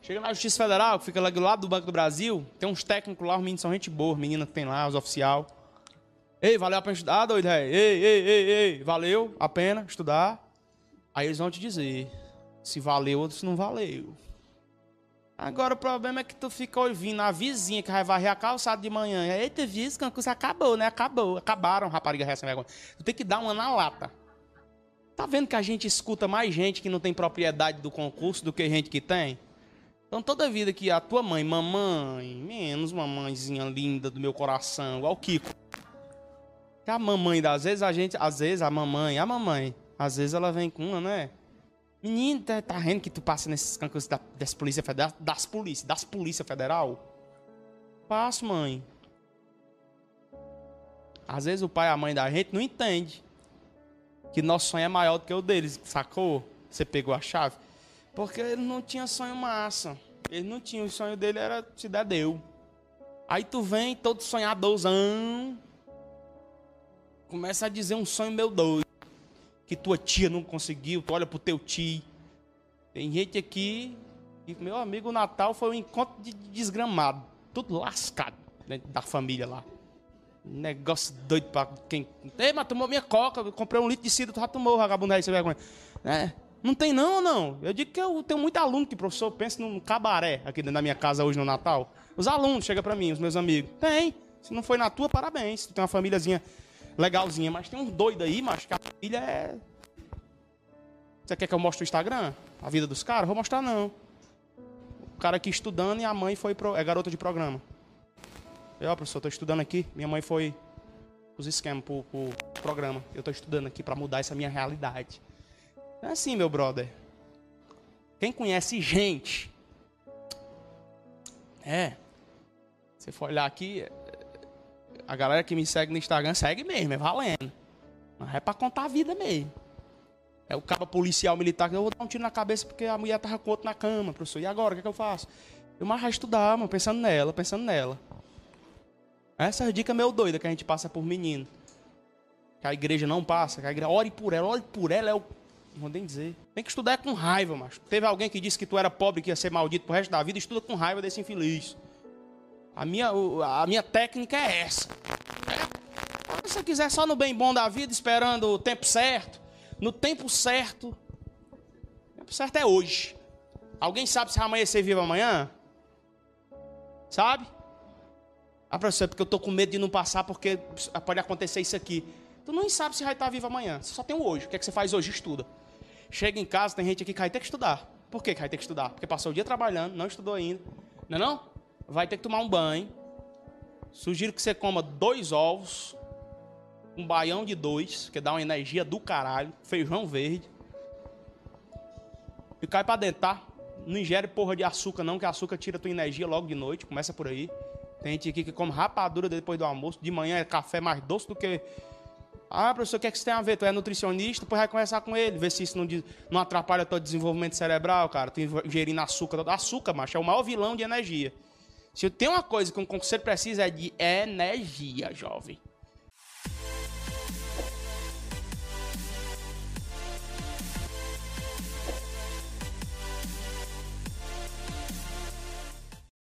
Chega na Justiça Federal, que fica lá do lado do Banco do Brasil, tem uns técnicos lá, os meninos são gente boa, menina que tem lá, os oficial. Ei, valeu a pena estudar, doido, é? Ei, ei, ei, ei, valeu a pena estudar. Aí eles vão te dizer se valeu ou se não valeu. Agora o problema é que tu fica ouvindo a vizinha que vai varrer a calçada de manhã. Eita, esse concurso acabou, né? Acabou. Acabaram, rapariga recém vergonha. Tu tem que dar uma na lata. Tá vendo que a gente escuta mais gente que não tem propriedade do concurso do que gente que tem? Então toda vida que a tua mãe, mamãe, menos mamãezinha linda do meu coração, igual o Kiko. Que a mamãe, às vezes a gente, às vezes a mamãe, a mamãe, às vezes ela vem com uma, né? Menino, tá, tá vendo que tu passa nesses concursos da, das polícias federal, das polícias, das polícia federal? Passo, mãe. Às vezes o pai e a mãe da gente não entende que nosso sonho é maior do que o deles, sacou? Você pegou a chave? Porque ele não tinha sonho massa. Ele não tinha. O sonho dele era se der, deu. Aí tu vem todo sonhadorzão. Começa a dizer um sonho meu doido. Que tua tia não conseguiu. Tu olha pro teu tio. Tem gente aqui. E meu amigo Natal foi um encontro de desgramado. Tudo lascado dentro da família lá. Negócio doido pra quem. Ei, mas tomou minha coca. Eu comprei um litro de cidra. Tu já tomou, vagabundo aí, você vergonha. É. Não tem não não? Eu digo que eu tenho muito aluno que professor pensa num cabaré aqui dentro da minha casa hoje no Natal. Os alunos chegam para mim, os meus amigos. Tem. Se não foi na tua, parabéns. Tu tem uma famíliazinha legalzinha. Mas tem uns doidos aí, mas que a família é... Você quer que eu mostre o Instagram? A vida dos caras? Vou mostrar não. O cara aqui estudando e a mãe foi pro... é garota de programa. Eu, ó, professor, tô estudando aqui. Minha mãe foi os esquemas pro, pro programa. Eu tô estudando aqui para mudar essa minha realidade. É assim, meu brother. Quem conhece gente. É. Se for olhar aqui, a galera que me segue no Instagram segue mesmo, é valendo. Mas é pra contar a vida mesmo. É o cabo policial militar que eu vou dar um tiro na cabeça porque a mulher tava com outro na cama, professor. E agora, o que, é que eu faço? Eu mais estudar, mano, pensando nela, pensando nela. Essa é a dica meio doida que a gente passa por menino. Que a igreja não passa, que a igreja ore por ela, ore por ela é o não vou nem dizer. Tem que estudar com raiva, macho. Teve alguém que disse que tu era pobre, que ia ser maldito pro resto da vida. Estuda com raiva desse infeliz. A minha, a minha técnica é essa. É. Se você quiser só no bem bom da vida, esperando o tempo certo, no tempo certo, o tempo certo é hoje. Alguém sabe se amanhecer vivo amanhã? Sabe? Ah, professor, é porque eu tô com medo de não passar, porque pode acontecer isso aqui. Tu não sabe se vai estar vivo amanhã. Você só tem o hoje. O que é que você faz hoje? Estuda. Chega em casa, tem gente aqui que vai ter que estudar. Por que vai ter que estudar? Porque passou o dia trabalhando, não estudou ainda. Não é não? Vai ter que tomar um banho. Sugiro que você coma dois ovos, um baião de dois, que dá uma energia do caralho, feijão verde. E cai pra dentro, tá? Não ingere porra de açúcar não, que açúcar tira tua energia logo de noite. Começa por aí. Tem gente aqui que come rapadura depois do almoço. De manhã é café mais doce do que ah, professor, o que, é que tem a ver? Tu é nutricionista, depois vai conversar com ele, ver se isso não, não atrapalha o teu desenvolvimento cerebral, cara. Tu ingerindo açúcar. Açúcar, macho, é o maior vilão de energia. Se tem uma coisa que um conselho precisa é de energia, jovem.